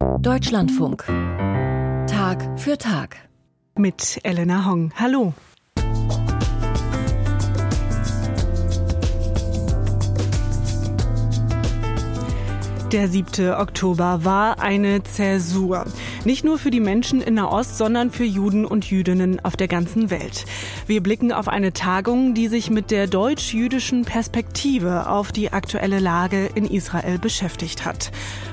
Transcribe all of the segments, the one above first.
Deutschlandfunk. Tag für Tag. Mit Elena Hong. Hallo. Der 7. Oktober war eine Zäsur. Nicht nur für die Menschen in Nahost, sondern für Juden und Jüdinnen auf der ganzen Welt. Wir blicken auf eine Tagung, die sich mit der deutsch-jüdischen Perspektive auf die aktuelle Lage in Israel beschäftigt hat.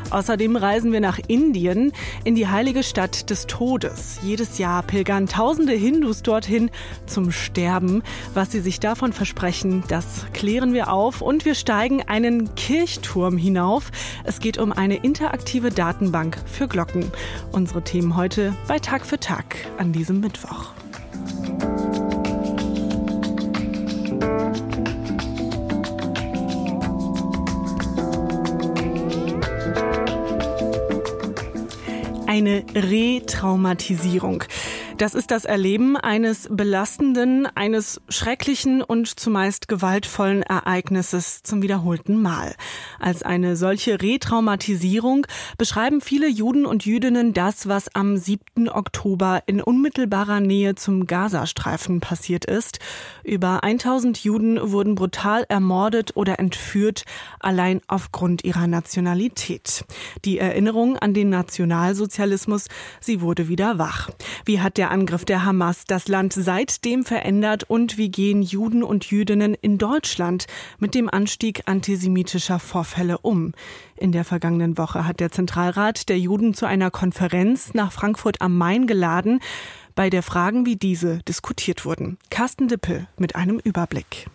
Außerdem reisen wir nach Indien, in die heilige Stadt des Todes. Jedes Jahr pilgern tausende Hindus dorthin zum Sterben. Was sie sich davon versprechen, das klären wir auf und wir steigen einen Kirchturm hinauf. Es geht um eine interaktive Datenbank für Glocken. Unsere Themen heute bei Tag für Tag an diesem Mittwoch. Eine Retraumatisierung. Das ist das Erleben eines belastenden, eines schrecklichen und zumeist gewaltvollen Ereignisses zum wiederholten Mal. Als eine solche Retraumatisierung beschreiben viele Juden und Jüdinnen das, was am 7. Oktober in unmittelbarer Nähe zum Gazastreifen passiert ist. Über 1000 Juden wurden brutal ermordet oder entführt, allein aufgrund ihrer Nationalität. Die Erinnerung an den Nationalsozialismus, sie wurde wieder wach. Wie hat der Angriff der Hamas das Land seitdem verändert und wie gehen Juden und Jüdinnen in Deutschland mit dem Anstieg antisemitischer Vorfälle um? In der vergangenen Woche hat der Zentralrat der Juden zu einer Konferenz nach Frankfurt am Main geladen, bei der Fragen wie diese diskutiert wurden. Carsten Dippel mit einem Überblick.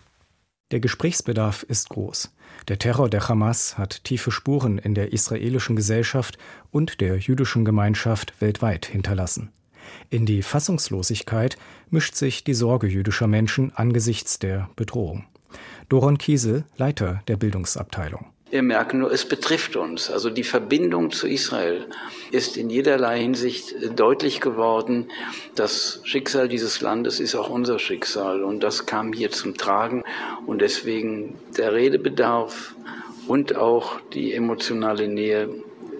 Der Gesprächsbedarf ist groß. Der Terror der Hamas hat tiefe Spuren in der israelischen Gesellschaft und der jüdischen Gemeinschaft weltweit hinterlassen. In die Fassungslosigkeit mischt sich die Sorge jüdischer Menschen angesichts der Bedrohung. Doron Kiesel, Leiter der Bildungsabteilung. Wir merken nur, es betrifft uns. Also die Verbindung zu Israel ist in jederlei Hinsicht deutlich geworden. Das Schicksal dieses Landes ist auch unser Schicksal und das kam hier zum Tragen und deswegen der Redebedarf und auch die emotionale Nähe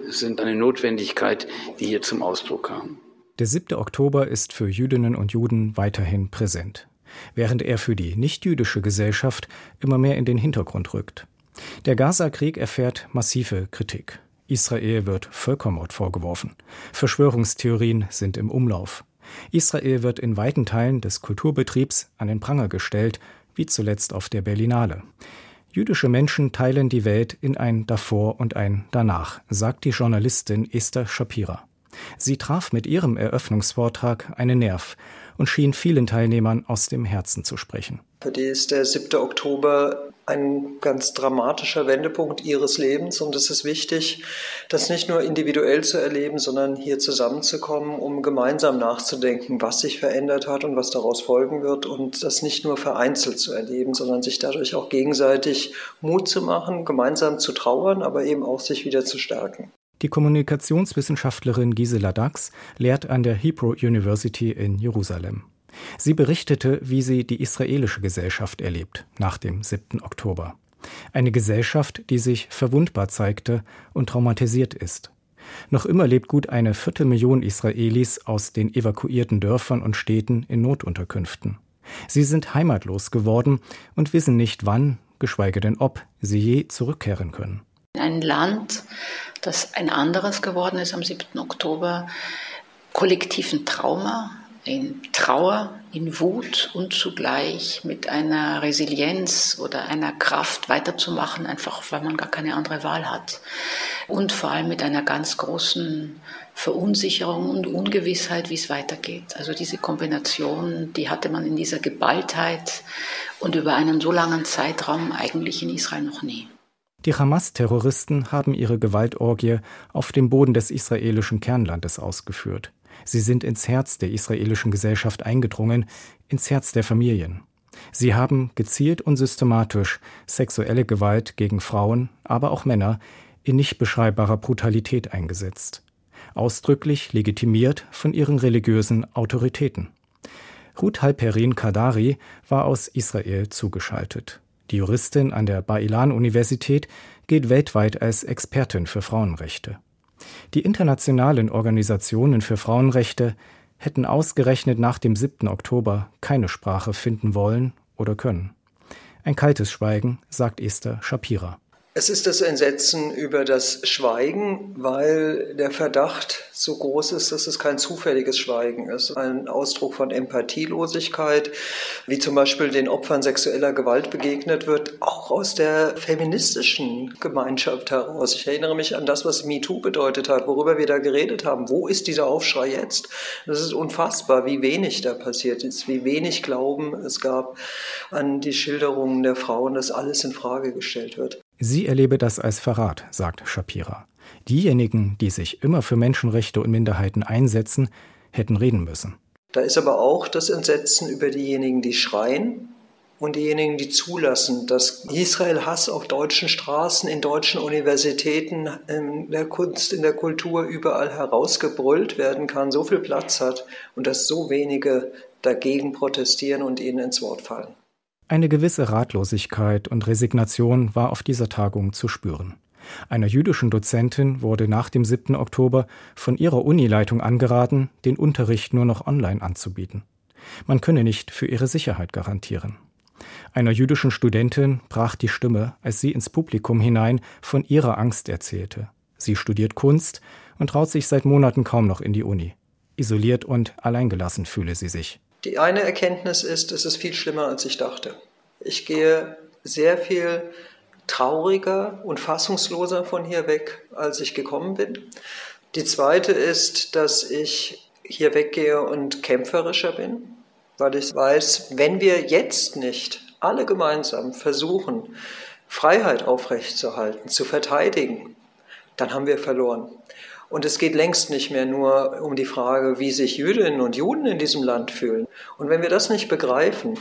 sind eine Notwendigkeit, die hier zum Ausdruck kam. Der 7. Oktober ist für Jüdinnen und Juden weiterhin präsent, während er für die nichtjüdische Gesellschaft immer mehr in den Hintergrund rückt. Der Gaza-Krieg erfährt massive Kritik. Israel wird Völkermord vorgeworfen. Verschwörungstheorien sind im Umlauf. Israel wird in weiten Teilen des Kulturbetriebs an den Pranger gestellt, wie zuletzt auf der Berlinale. Jüdische Menschen teilen die Welt in ein Davor und ein Danach, sagt die Journalistin Esther Shapira. Sie traf mit ihrem Eröffnungsvortrag einen Nerv und schien vielen Teilnehmern aus dem Herzen zu sprechen. Für die ist der 7. Oktober ein ganz dramatischer Wendepunkt ihres Lebens und es ist wichtig, das nicht nur individuell zu erleben, sondern hier zusammenzukommen, um gemeinsam nachzudenken, was sich verändert hat und was daraus folgen wird und das nicht nur vereinzelt zu erleben, sondern sich dadurch auch gegenseitig Mut zu machen, gemeinsam zu trauern, aber eben auch sich wieder zu stärken. Die Kommunikationswissenschaftlerin Gisela Dax lehrt an der Hebrew University in Jerusalem. Sie berichtete, wie sie die israelische Gesellschaft erlebt nach dem 7. Oktober. Eine Gesellschaft, die sich verwundbar zeigte und traumatisiert ist. Noch immer lebt gut eine Viertelmillion Israelis aus den evakuierten Dörfern und Städten in Notunterkünften. Sie sind heimatlos geworden und wissen nicht wann, geschweige denn ob, sie je zurückkehren können. Ein Land, das ein anderes geworden ist am 7. Oktober, kollektiven Trauma, in Trauer, in Wut und zugleich mit einer Resilienz oder einer Kraft weiterzumachen, einfach weil man gar keine andere Wahl hat. Und vor allem mit einer ganz großen Verunsicherung und Ungewissheit, wie es weitergeht. Also diese Kombination, die hatte man in dieser Geballtheit und über einen so langen Zeitraum eigentlich in Israel noch nie. Die Hamas-Terroristen haben ihre Gewaltorgie auf dem Boden des israelischen Kernlandes ausgeführt. Sie sind ins Herz der israelischen Gesellschaft eingedrungen, ins Herz der Familien. Sie haben gezielt und systematisch sexuelle Gewalt gegen Frauen, aber auch Männer in nicht beschreibbarer Brutalität eingesetzt. Ausdrücklich legitimiert von ihren religiösen Autoritäten. Ruth Halperin Kadari war aus Israel zugeschaltet. Die Juristin an der Bailan-Universität gilt weltweit als Expertin für Frauenrechte. Die internationalen Organisationen für Frauenrechte hätten ausgerechnet nach dem 7. Oktober keine Sprache finden wollen oder können. Ein kaltes Schweigen, sagt Esther Shapira. Es ist das Entsetzen über das Schweigen, weil der Verdacht so groß ist, dass es kein zufälliges Schweigen ist. Ein Ausdruck von Empathielosigkeit, wie zum Beispiel den Opfern sexueller Gewalt begegnet wird, auch aus der feministischen Gemeinschaft heraus. Ich erinnere mich an das, was MeToo bedeutet hat, worüber wir da geredet haben. Wo ist dieser Aufschrei jetzt? Das ist unfassbar, wie wenig da passiert ist, wie wenig Glauben es gab an die Schilderungen der Frauen, dass alles in Frage gestellt wird. Sie erlebe das als Verrat, sagt Shapira. Diejenigen, die sich immer für Menschenrechte und Minderheiten einsetzen, hätten reden müssen. Da ist aber auch das Entsetzen über diejenigen, die schreien und diejenigen, die zulassen, dass Israel Hass auf deutschen Straßen, in deutschen Universitäten, in der Kunst, in der Kultur überall herausgebrüllt werden kann, so viel Platz hat und dass so wenige dagegen protestieren und ihnen ins Wort fallen. Eine gewisse Ratlosigkeit und Resignation war auf dieser Tagung zu spüren. Einer jüdischen Dozentin wurde nach dem 7. Oktober von ihrer Unileitung angeraten, den Unterricht nur noch online anzubieten. Man könne nicht für ihre Sicherheit garantieren. Einer jüdischen Studentin brach die Stimme, als sie ins Publikum hinein von ihrer Angst erzählte. Sie studiert Kunst und traut sich seit Monaten kaum noch in die Uni. Isoliert und alleingelassen fühle sie sich. Die eine Erkenntnis ist, es ist viel schlimmer, als ich dachte. Ich gehe sehr viel trauriger und fassungsloser von hier weg, als ich gekommen bin. Die zweite ist, dass ich hier weggehe und kämpferischer bin, weil ich weiß, wenn wir jetzt nicht alle gemeinsam versuchen, Freiheit aufrechtzuerhalten, zu verteidigen, dann haben wir verloren. Und es geht längst nicht mehr nur um die Frage, wie sich Jüdinnen und Juden in diesem Land fühlen. Und wenn wir das nicht begreifen,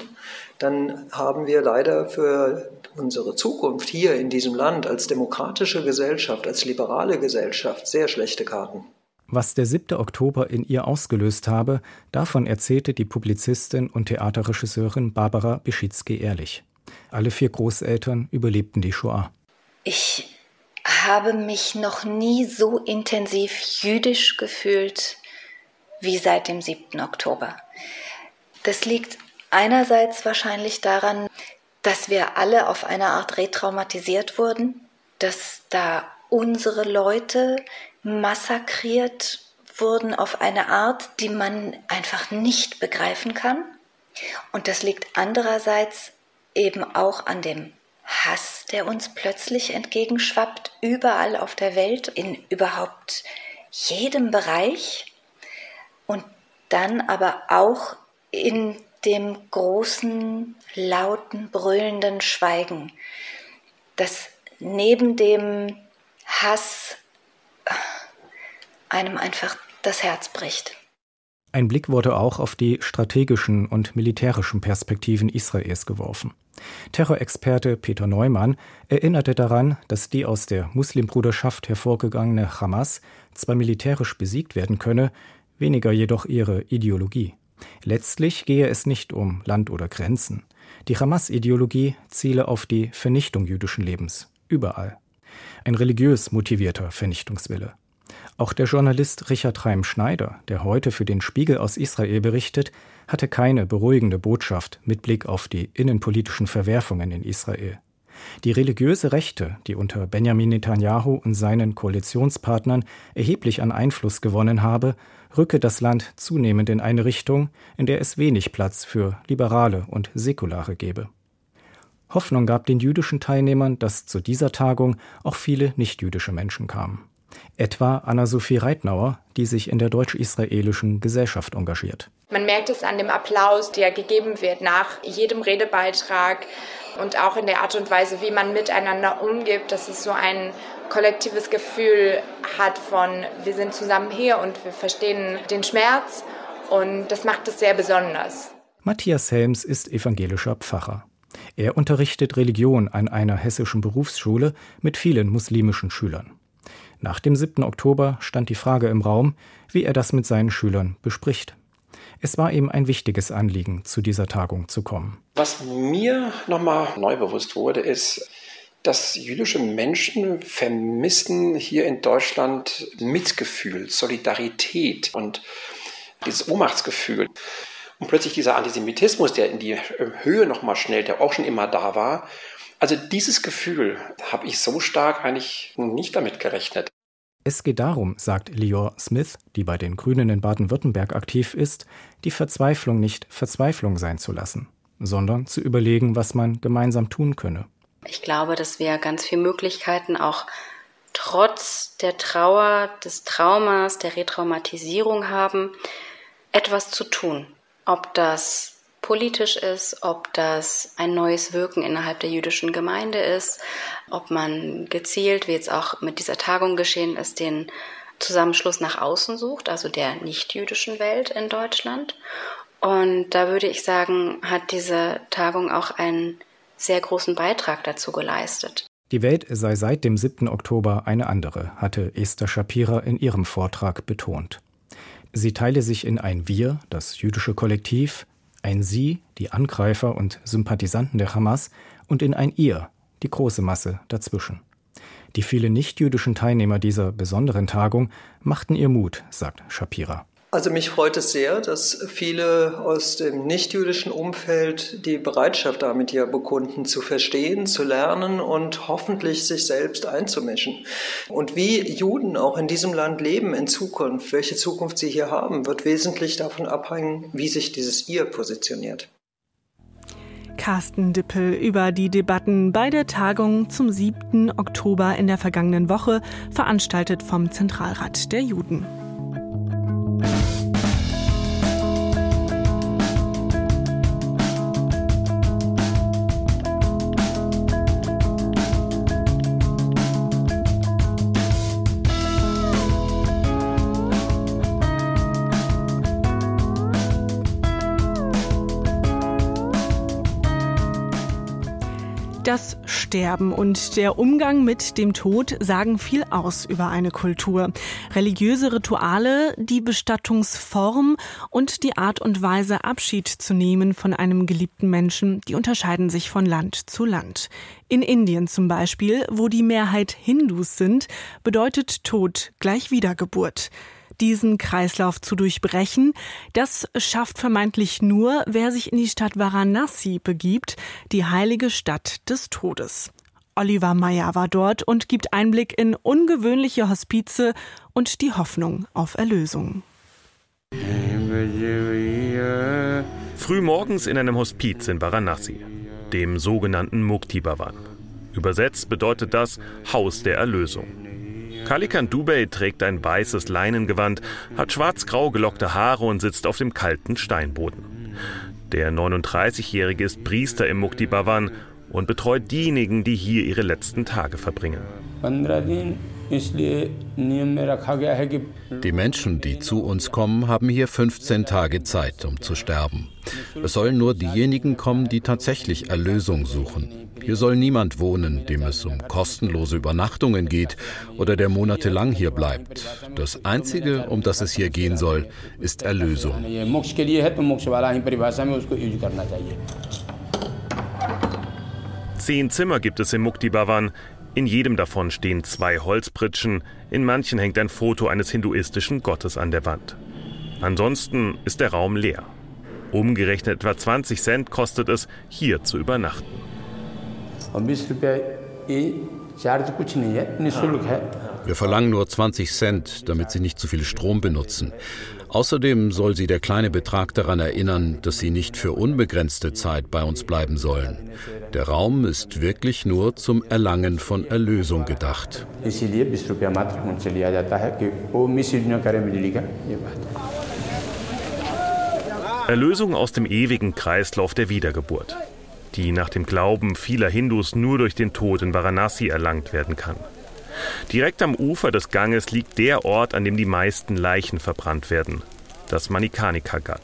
dann haben wir leider für unsere Zukunft hier in diesem Land als demokratische Gesellschaft, als liberale Gesellschaft sehr schlechte Karten. Was der 7. Oktober in ihr ausgelöst habe, davon erzählte die Publizistin und Theaterregisseurin Barbara Beschitzky ehrlich. Alle vier Großeltern überlebten die Shoah. Ich habe mich noch nie so intensiv jüdisch gefühlt wie seit dem 7. Oktober. Das liegt einerseits wahrscheinlich daran, dass wir alle auf eine Art retraumatisiert wurden, dass da unsere Leute massakriert wurden auf eine Art, die man einfach nicht begreifen kann. Und das liegt andererseits eben auch an dem Hass, der uns plötzlich entgegenschwappt, überall auf der Welt, in überhaupt jedem Bereich und dann aber auch in dem großen, lauten, brüllenden Schweigen, das neben dem Hass einem einfach das Herz bricht. Ein Blick wurde auch auf die strategischen und militärischen Perspektiven Israels geworfen. Terrorexperte Peter Neumann erinnerte daran, dass die aus der Muslimbruderschaft hervorgegangene Hamas zwar militärisch besiegt werden könne, weniger jedoch ihre Ideologie. Letztlich gehe es nicht um Land oder Grenzen. Die Hamas-Ideologie ziele auf die Vernichtung jüdischen Lebens, überall. Ein religiös motivierter Vernichtungswille. Auch der Journalist Richard Reim Schneider, der heute für den Spiegel aus Israel berichtet, hatte keine beruhigende Botschaft mit Blick auf die innenpolitischen Verwerfungen in Israel. Die religiöse Rechte, die unter Benjamin Netanyahu und seinen Koalitionspartnern erheblich an Einfluss gewonnen habe, rücke das Land zunehmend in eine Richtung, in der es wenig Platz für Liberale und Säkulare gebe. Hoffnung gab den jüdischen Teilnehmern, dass zu dieser Tagung auch viele nichtjüdische Menschen kamen etwa Anna-Sophie Reitnauer, die sich in der deutsch-israelischen Gesellschaft engagiert. Man merkt es an dem Applaus, der gegeben wird nach jedem Redebeitrag und auch in der Art und Weise, wie man miteinander umgibt, dass es so ein kollektives Gefühl hat von, wir sind zusammen hier und wir verstehen den Schmerz und das macht es sehr besonders. Matthias Helms ist evangelischer Pfarrer. Er unterrichtet Religion an einer hessischen Berufsschule mit vielen muslimischen Schülern. Nach dem 7. Oktober stand die Frage im Raum, wie er das mit seinen Schülern bespricht. Es war ihm ein wichtiges Anliegen, zu dieser Tagung zu kommen. Was mir nochmal neu bewusst wurde, ist, dass jüdische Menschen vermissen hier in Deutschland Mitgefühl, Solidarität und dieses Ohnmachtsgefühl. Und plötzlich dieser Antisemitismus, der in die Höhe nochmal schnellt, der auch schon immer da war. Also dieses Gefühl habe ich so stark eigentlich nicht damit gerechnet. Es geht darum, sagt Lior Smith, die bei den Grünen in Baden-Württemberg aktiv ist, die Verzweiflung nicht Verzweiflung sein zu lassen, sondern zu überlegen, was man gemeinsam tun könne. Ich glaube, dass wir ganz viele Möglichkeiten auch trotz der Trauer, des Traumas, der Retraumatisierung haben, etwas zu tun. Ob das politisch ist, ob das ein neues Wirken innerhalb der jüdischen Gemeinde ist, ob man gezielt, wie jetzt auch mit dieser Tagung geschehen ist, den Zusammenschluss nach außen sucht, also der nicht-jüdischen Welt in Deutschland. Und da würde ich sagen, hat diese Tagung auch einen sehr großen Beitrag dazu geleistet. Die Welt sei seit dem 7. Oktober eine andere, hatte Esther Shapira in ihrem Vortrag betont. Sie teile sich in ein Wir, das jüdische Kollektiv, ein Sie, die Angreifer und Sympathisanten der Hamas, und in ein Ihr, die große Masse dazwischen. Die vielen nichtjüdischen Teilnehmer dieser besonderen Tagung machten ihr Mut, sagt Shapira. Also mich freut es sehr, dass viele aus dem nichtjüdischen Umfeld die Bereitschaft damit hier bekunden, zu verstehen, zu lernen und hoffentlich sich selbst einzumischen. Und wie Juden auch in diesem Land leben in Zukunft, welche Zukunft sie hier haben, wird wesentlich davon abhängen, wie sich dieses Ihr positioniert. Carsten Dippel über die Debatten bei der Tagung zum 7. Oktober in der vergangenen Woche, veranstaltet vom Zentralrat der Juden. Sterben und der Umgang mit dem Tod sagen viel aus über eine Kultur. Religiöse Rituale, die Bestattungsform und die Art und Weise, Abschied zu nehmen von einem geliebten Menschen, die unterscheiden sich von Land zu Land. In Indien zum Beispiel, wo die Mehrheit Hindus sind, bedeutet Tod gleich Wiedergeburt diesen Kreislauf zu durchbrechen. Das schafft vermeintlich nur, wer sich in die Stadt Varanasi begibt, die heilige Stadt des Todes. Oliver Meyer war dort und gibt Einblick in ungewöhnliche Hospize und die Hoffnung auf Erlösung. Frühmorgens in einem Hospiz in Varanasi, dem sogenannten Mukti Bhavan. Übersetzt bedeutet das Haus der Erlösung. Kalikan Dubey trägt ein weißes Leinengewand, hat schwarz-grau gelockte Haare und sitzt auf dem kalten Steinboden. Der 39-Jährige ist Priester im Mukti Bhavan und betreut diejenigen, die hier ihre letzten Tage verbringen. Die Menschen, die zu uns kommen, haben hier 15 Tage Zeit, um zu sterben. Es sollen nur diejenigen kommen, die tatsächlich Erlösung suchen. Hier soll niemand wohnen, dem es um kostenlose Übernachtungen geht oder der monatelang hier bleibt. Das Einzige, um das es hier gehen soll, ist Erlösung. Zehn Zimmer gibt es im Mukti Bhavan. In jedem davon stehen zwei Holzpritschen, in manchen hängt ein Foto eines hinduistischen Gottes an der Wand. Ansonsten ist der Raum leer. Umgerechnet etwa 20 Cent kostet es, hier zu übernachten. Wir verlangen nur 20 Cent, damit Sie nicht zu viel Strom benutzen. Außerdem soll Sie der kleine Betrag daran erinnern, dass Sie nicht für unbegrenzte Zeit bei uns bleiben sollen. Der Raum ist wirklich nur zum Erlangen von Erlösung gedacht. Erlösung aus dem ewigen Kreislauf der Wiedergeburt die nach dem Glauben vieler Hindus nur durch den Tod in Varanasi erlangt werden kann. Direkt am Ufer des Ganges liegt der Ort, an dem die meisten Leichen verbrannt werden, das Manikanika Ghat.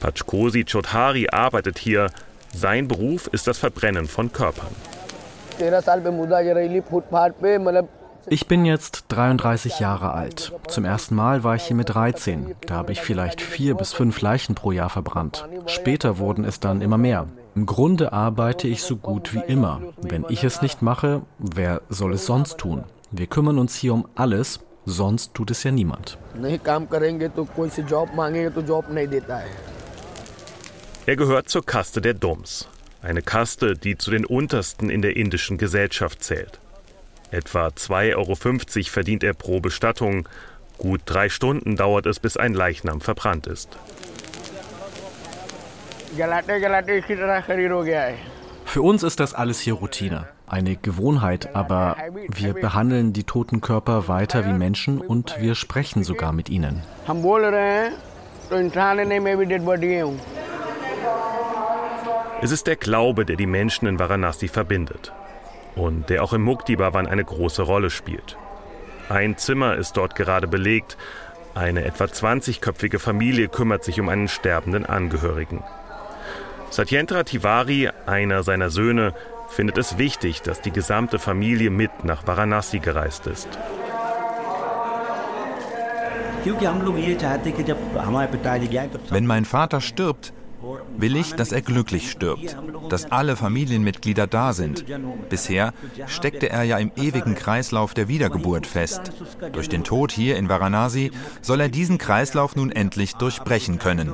Pachkosi Chodhari arbeitet hier. Sein Beruf ist das Verbrennen von Körpern. Ich bin jetzt 33 Jahre alt. Zum ersten Mal war ich hier mit 13. Da habe ich vielleicht vier bis fünf Leichen pro Jahr verbrannt. Später wurden es dann immer mehr. Im Grunde arbeite ich so gut wie immer. Wenn ich es nicht mache, wer soll es sonst tun? Wir kümmern uns hier um alles, sonst tut es ja niemand. Er gehört zur Kaste der Doms, eine Kaste, die zu den untersten in der indischen Gesellschaft zählt. Etwa 2,50 Euro verdient er pro Bestattung. Gut drei Stunden dauert es, bis ein Leichnam verbrannt ist. Für uns ist das alles hier Routine, eine Gewohnheit, aber wir behandeln die toten Körper weiter wie Menschen und wir sprechen sogar mit ihnen. Es ist der Glaube, der die Menschen in Varanasi verbindet und der auch im Mukti-Bhavan eine große Rolle spielt. Ein Zimmer ist dort gerade belegt. Eine etwa 20-köpfige Familie kümmert sich um einen sterbenden Angehörigen. Satyendra Tiwari, einer seiner Söhne, findet es wichtig, dass die gesamte Familie mit nach Varanasi gereist ist. Wenn mein Vater stirbt, will ich, dass er glücklich stirbt, dass alle Familienmitglieder da sind. Bisher steckte er ja im ewigen Kreislauf der Wiedergeburt fest. Durch den Tod hier in Varanasi soll er diesen Kreislauf nun endlich durchbrechen können.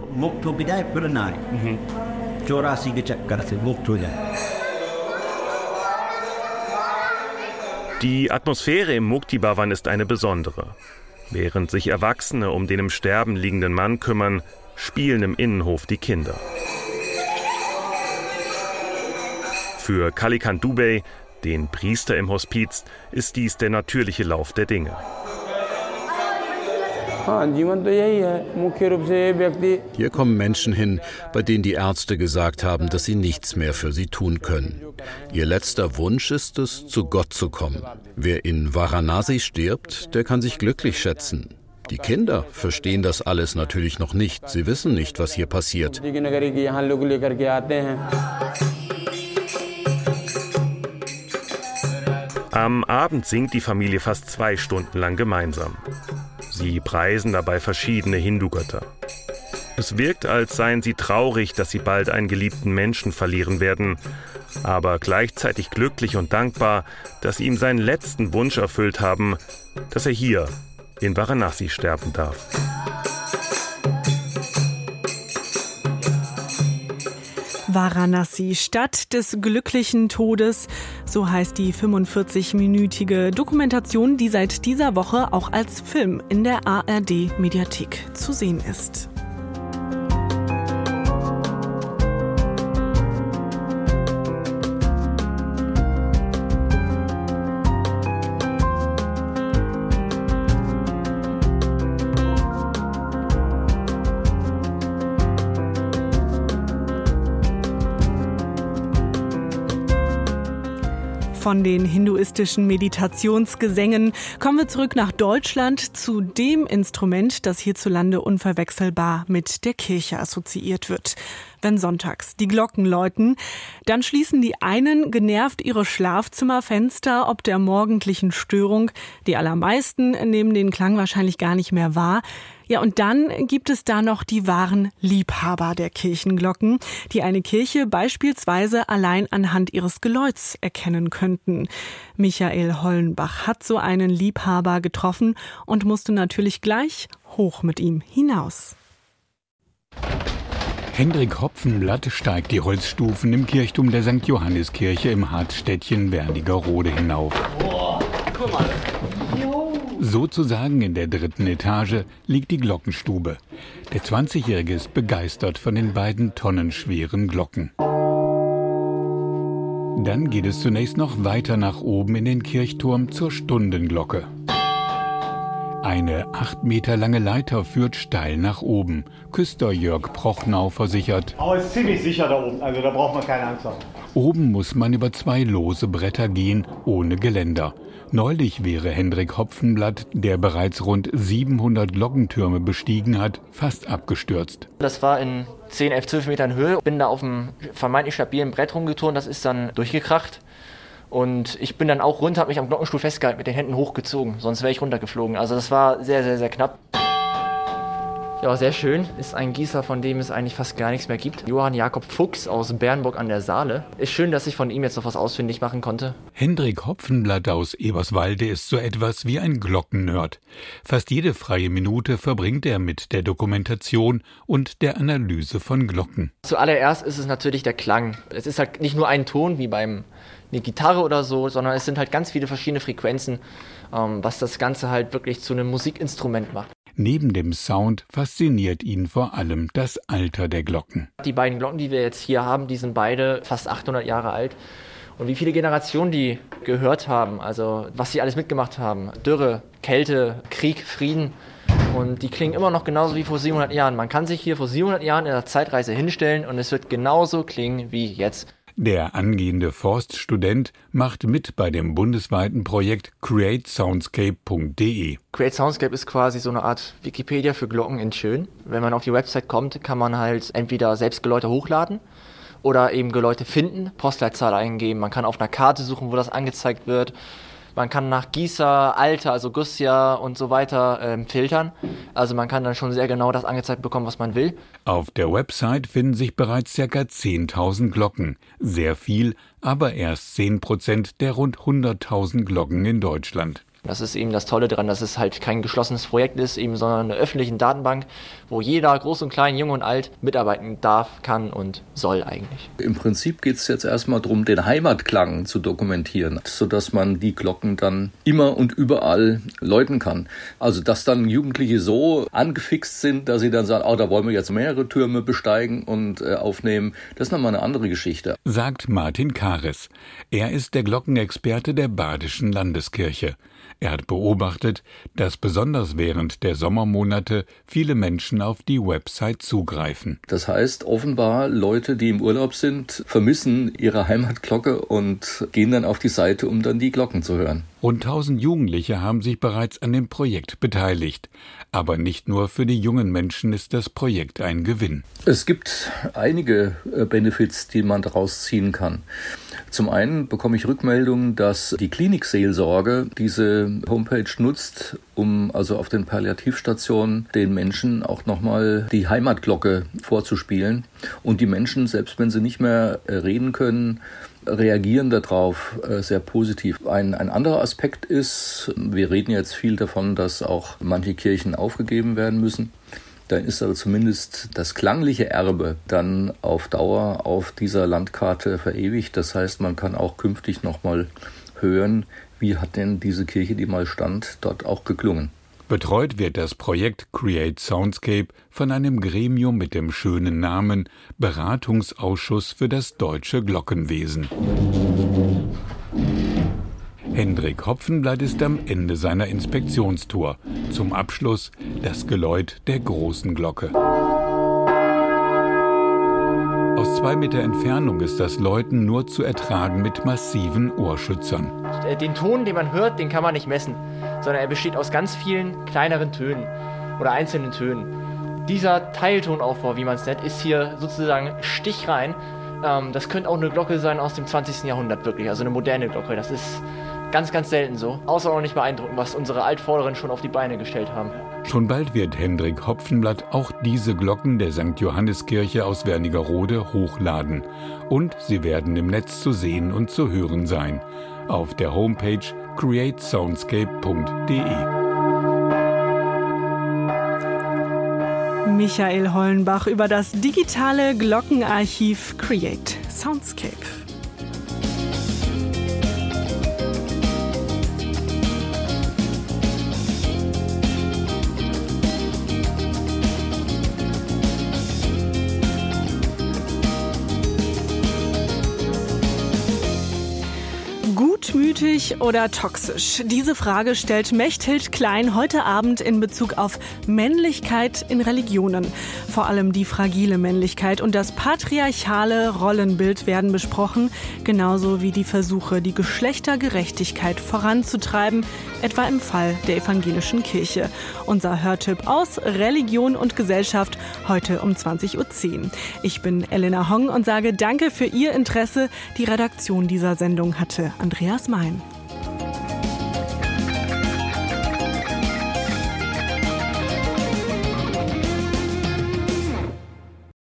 Die Atmosphäre im Mukti Bhavan ist eine besondere. Während sich Erwachsene um den im Sterben liegenden Mann kümmern, spielen im Innenhof die Kinder. Für Kalikan Dubey, den Priester im Hospiz, ist dies der natürliche Lauf der Dinge. Hier kommen Menschen hin, bei denen die Ärzte gesagt haben, dass sie nichts mehr für sie tun können. Ihr letzter Wunsch ist es, zu Gott zu kommen. Wer in Varanasi stirbt, der kann sich glücklich schätzen. Die Kinder verstehen das alles natürlich noch nicht. Sie wissen nicht, was hier passiert. Am Abend singt die Familie fast zwei Stunden lang gemeinsam. Sie preisen dabei verschiedene Hindu-Götter. Es wirkt, als seien sie traurig, dass sie bald einen geliebten Menschen verlieren werden, aber gleichzeitig glücklich und dankbar, dass sie ihm seinen letzten Wunsch erfüllt haben, dass er hier in Varanasi sterben darf. Varanasi, Stadt des glücklichen Todes, so heißt die 45-minütige Dokumentation, die seit dieser Woche auch als Film in der ARD Mediathek zu sehen ist. Von den hinduistischen Meditationsgesängen kommen wir zurück nach Deutschland zu dem Instrument, das hierzulande unverwechselbar mit der Kirche assoziiert wird. Wenn sonntags die Glocken läuten, dann schließen die einen genervt ihre Schlafzimmerfenster ob der morgendlichen Störung. Die allermeisten nehmen den Klang wahrscheinlich gar nicht mehr wahr. Ja, und dann gibt es da noch die wahren Liebhaber der Kirchenglocken, die eine Kirche beispielsweise allein anhand ihres Geläuts erkennen könnten. Michael Hollenbach hat so einen Liebhaber getroffen und musste natürlich gleich hoch mit ihm hinaus. Hendrik Hopfenblatt steigt die Holzstufen im Kirchturm der St. Johanniskirche im Harzstädtchen Wernigerode hinauf. Boah, guck mal. Sozusagen in der dritten Etage liegt die Glockenstube. Der 20-Jährige ist begeistert von den beiden tonnenschweren Glocken. Dann geht es zunächst noch weiter nach oben in den Kirchturm zur Stundenglocke. Eine acht Meter lange Leiter führt steil nach oben. Küster Jörg Prochnau versichert. Aber ist ziemlich sicher da oben, also da braucht man keine Angst haben. Oben muss man über zwei lose Bretter gehen, ohne Geländer. Neulich wäre Hendrik Hopfenblatt, der bereits rund 700 Glockentürme bestiegen hat, fast abgestürzt. Das war in 10, 11, 12 Metern Höhe. Bin da auf einem vermeintlich stabilen Brett rumgeturnt, das ist dann durchgekracht. Und ich bin dann auch runter, habe mich am Glockenstuhl festgehalten, mit den Händen hochgezogen, sonst wäre ich runtergeflogen. Also das war sehr, sehr, sehr knapp. Ja, sehr schön. Ist ein Gießer, von dem es eigentlich fast gar nichts mehr gibt. Johann Jakob Fuchs aus Bernburg an der Saale. Ist schön, dass ich von ihm jetzt noch was ausfindig machen konnte. Hendrik Hopfenblatt aus Eberswalde ist so etwas wie ein Glockennerd. Fast jede freie Minute verbringt er mit der Dokumentation und der Analyse von Glocken. Zuallererst ist es natürlich der Klang. Es ist halt nicht nur ein Ton wie beim eine Gitarre oder so, sondern es sind halt ganz viele verschiedene Frequenzen, ähm, was das Ganze halt wirklich zu einem Musikinstrument macht. Neben dem Sound fasziniert ihn vor allem das Alter der Glocken. Die beiden Glocken, die wir jetzt hier haben, die sind beide fast 800 Jahre alt. Und wie viele Generationen die gehört haben, also was sie alles mitgemacht haben. Dürre, Kälte, Krieg, Frieden. Und die klingen immer noch genauso wie vor 700 Jahren. Man kann sich hier vor 700 Jahren in der Zeitreise hinstellen und es wird genauso klingen wie jetzt. Der angehende Forststudent macht mit bei dem bundesweiten Projekt createsoundscape.de. Create Soundscape ist quasi so eine Art Wikipedia für Glocken in Schön. Wenn man auf die Website kommt, kann man halt entweder selbst Geläute hochladen oder eben Geläute finden, Postleitzahl eingeben. Man kann auf einer Karte suchen, wo das angezeigt wird. Man kann nach Gießer, Alter, also Gussjahr und so weiter ähm, filtern. Also man kann dann schon sehr genau das angezeigt bekommen, was man will. Auf der Website finden sich bereits ca. 10.000 Glocken. Sehr viel, aber erst 10 Prozent der rund 100.000 Glocken in Deutschland. Das ist eben das Tolle daran, dass es halt kein geschlossenes Projekt ist, eben, sondern eine öffentliche Datenbank, wo jeder, groß und klein, jung und alt, mitarbeiten darf, kann und soll eigentlich. Im Prinzip geht es jetzt erstmal darum, den Heimatklang zu dokumentieren, sodass man die Glocken dann immer und überall läuten kann. Also, dass dann Jugendliche so angefixt sind, dass sie dann sagen, oh, da wollen wir jetzt mehrere Türme besteigen und äh, aufnehmen, das ist nochmal eine andere Geschichte. Sagt Martin Kares. Er ist der Glockenexperte der Badischen Landeskirche. Er hat beobachtet, dass besonders während der Sommermonate viele Menschen auf die Website zugreifen. Das heißt, offenbar Leute, die im Urlaub sind, vermissen ihre Heimatglocke und gehen dann auf die Seite, um dann die Glocken zu hören. Rund 1000 Jugendliche haben sich bereits an dem Projekt beteiligt. Aber nicht nur für die jungen Menschen ist das Projekt ein Gewinn. Es gibt einige äh, Benefits, die man daraus ziehen kann. Zum einen bekomme ich Rückmeldungen, dass die Klinikseelsorge diese Homepage nutzt, um also auf den Palliativstationen den Menschen auch nochmal die Heimatglocke vorzuspielen. Und die Menschen, selbst wenn sie nicht mehr äh, reden können, reagieren darauf äh, sehr positiv. Ein, ein anderer Aspekt ist, wir reden jetzt viel davon, dass auch manche Kirchen aufgegeben werden müssen dann ist aber zumindest das klangliche Erbe dann auf Dauer auf dieser Landkarte verewigt. Das heißt, man kann auch künftig nochmal hören, wie hat denn diese Kirche, die mal stand, dort auch geklungen. Betreut wird das Projekt Create Soundscape von einem Gremium mit dem schönen Namen Beratungsausschuss für das deutsche Glockenwesen. Hendrik Hopfenblatt ist am Ende seiner Inspektionstour. Zum Abschluss das Geläut der großen Glocke. Aus zwei Meter Entfernung ist das Läuten nur zu ertragen mit massiven Ohrschützern. Äh, den Ton, den man hört, den kann man nicht messen, sondern er besteht aus ganz vielen kleineren Tönen oder einzelnen Tönen. Dieser Teiltonaufbau, wie man es nennt, ist hier sozusagen stichrein. Ähm, das könnte auch eine Glocke sein aus dem 20. Jahrhundert, wirklich, also eine moderne Glocke. Das ist Ganz, ganz selten so. Außerordentlich beeindruckend, was unsere Altvorderen schon auf die Beine gestellt haben. Schon bald wird Hendrik Hopfenblatt auch diese Glocken der St. Johanniskirche aus Wernigerode hochladen. Und sie werden im Netz zu sehen und zu hören sein. Auf der Homepage createsoundscape.de. Michael Hollenbach über das digitale Glockenarchiv Create Soundscape. Nötig oder toxisch? Diese Frage stellt Mechthild Klein heute Abend in Bezug auf Männlichkeit in Religionen. Vor allem die fragile Männlichkeit und das patriarchale Rollenbild werden besprochen, genauso wie die Versuche, die Geschlechtergerechtigkeit voranzutreiben, etwa im Fall der evangelischen Kirche. Unser Hörtipp aus Religion und Gesellschaft heute um 20.10 Uhr. Ich bin Elena Hong und sage Danke für Ihr Interesse. Die Redaktion dieser Sendung hatte Andreas time.